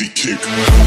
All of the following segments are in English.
nasty kick.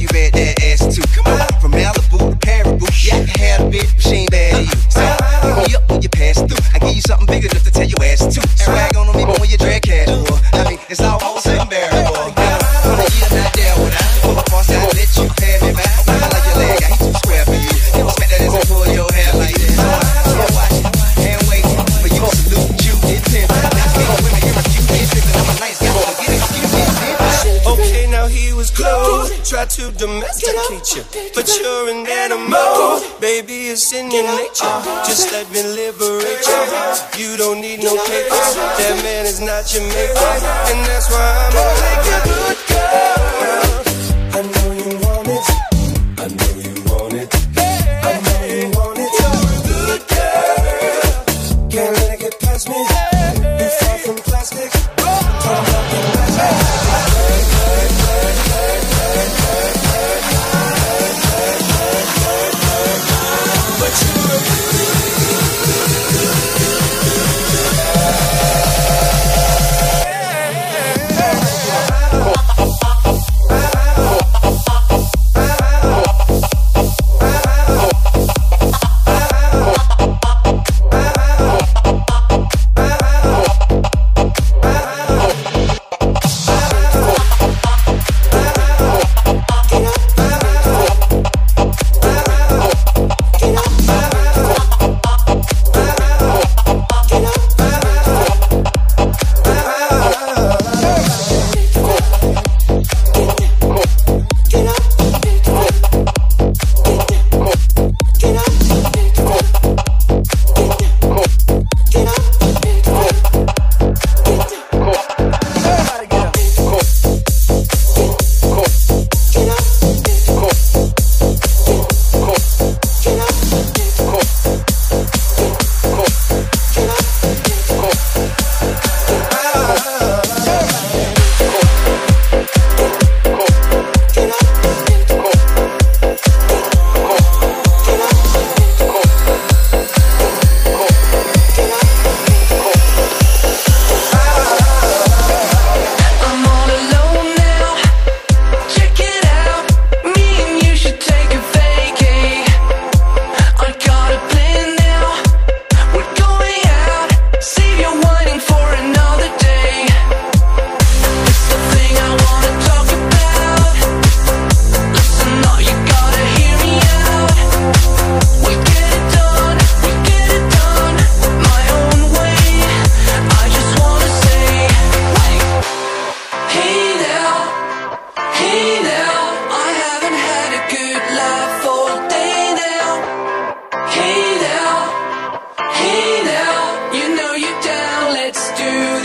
you bet that. Just let me liberate you. You don't need no caper. That man is not your maker, and that's why I'm. let's do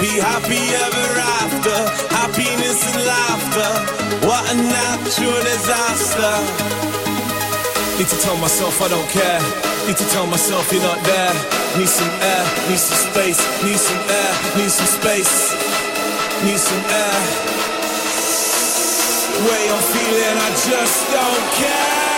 Be happy ever after. Happiness and laughter. What a natural disaster. Need to tell myself I don't care. Need to tell myself you're not there. Need some air, need some space, need some air, need some space, need some air. Way I'm feeling, I just don't care.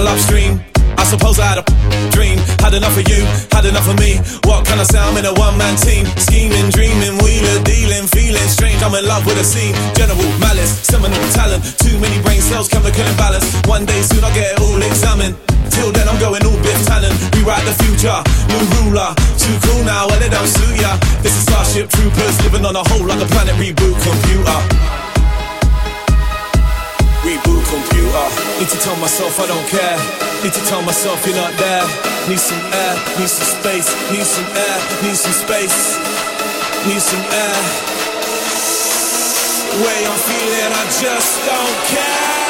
Paddle upstream. I suppose I had a dream, had enough of you, had enough of me. What can I say? I'm in a one-man team, scheming, dreaming, wheeler, dealing, feeling strange. I'm in love with a scene, general malice, seminal talent. Too many brain cells, chemical imbalance. One day soon I'll get it all examined. Till then I'm going all Biff Tannen. Rewrite the future, new ruler. Too cool now, well it don't suit ya. This is Starship Troopers living on a whole a planet reboot computer. Reboot computer. Need to tell myself I don't care. Need to tell myself you're not there. Need some air, need some space, need some air, need some space, need some air. Way I'm feeling, I just don't care.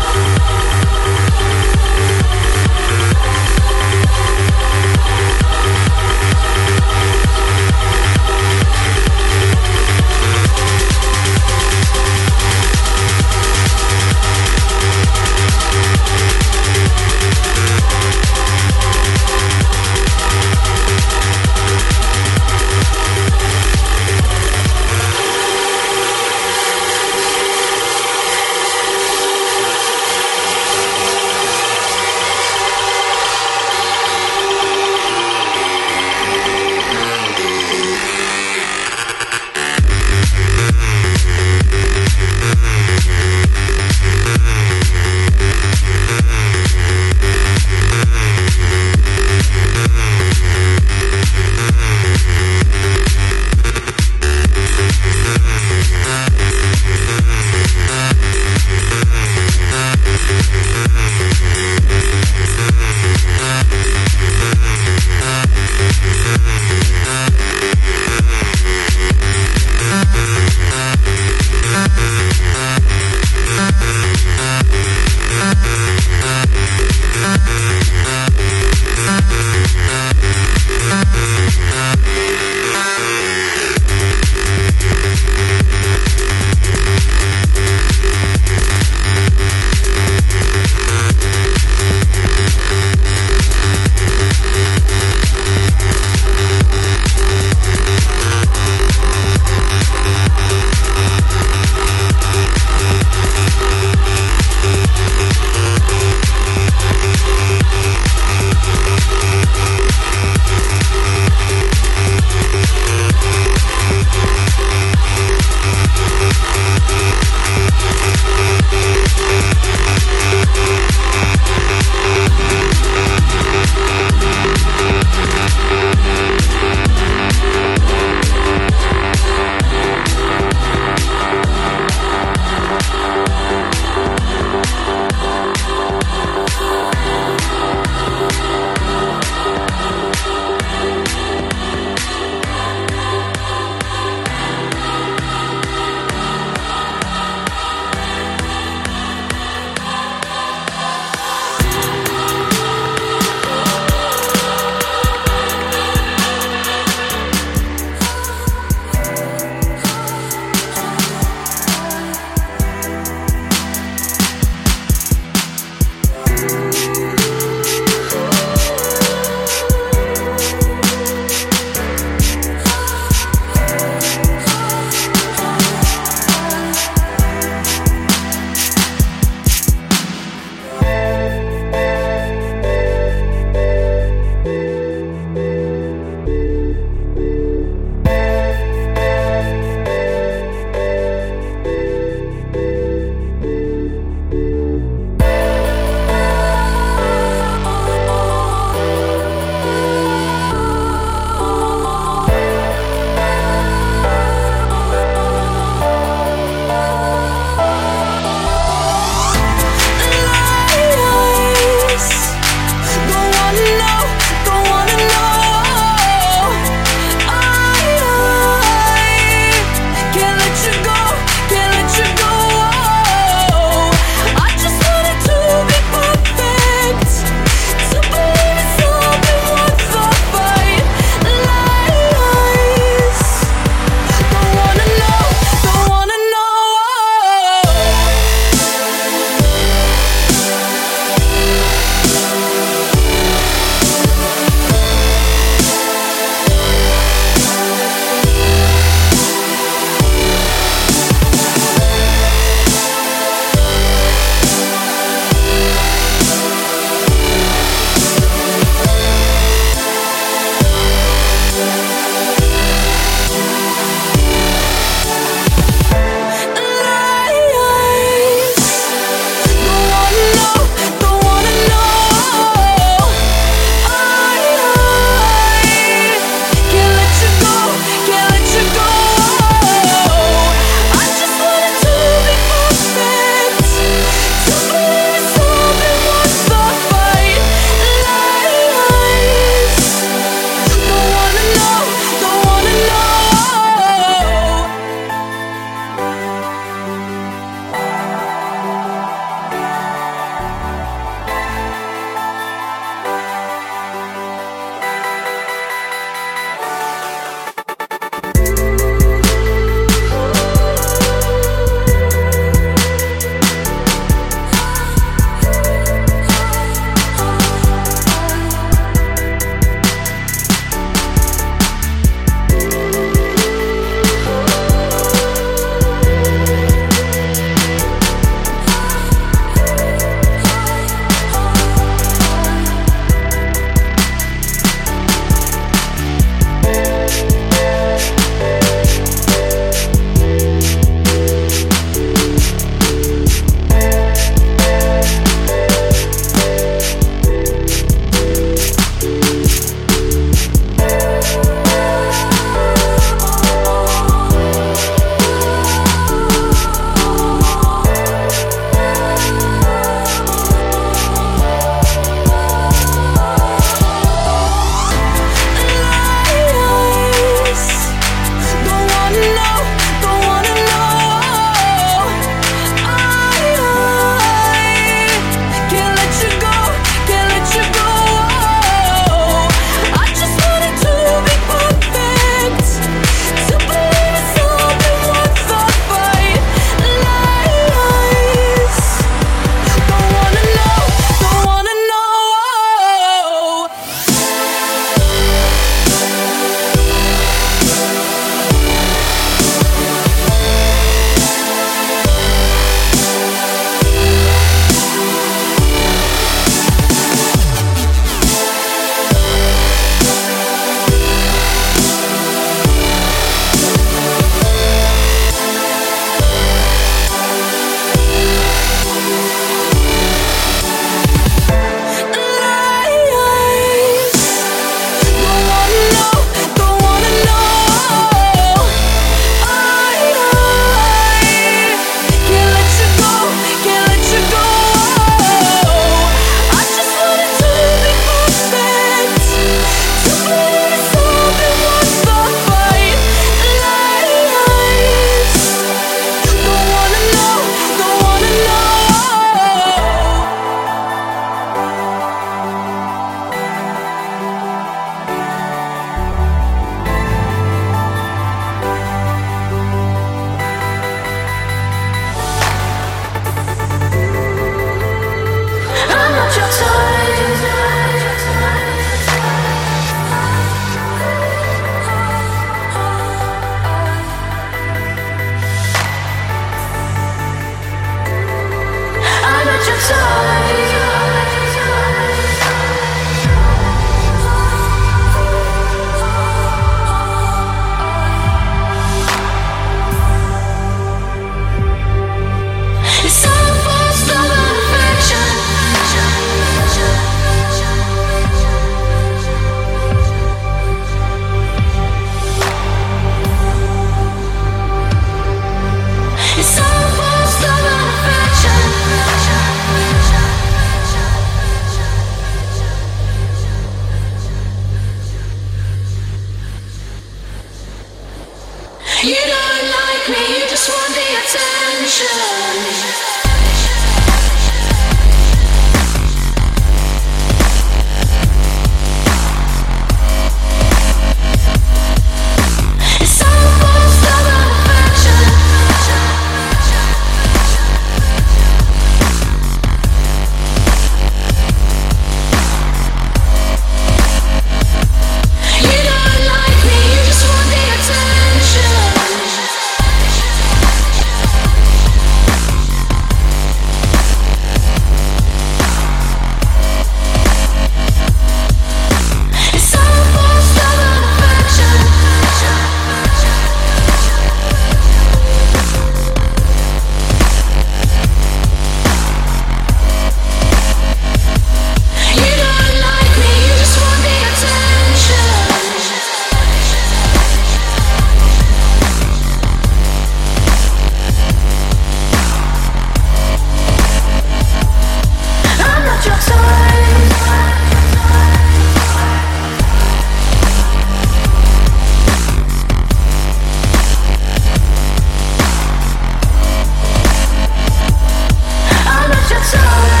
time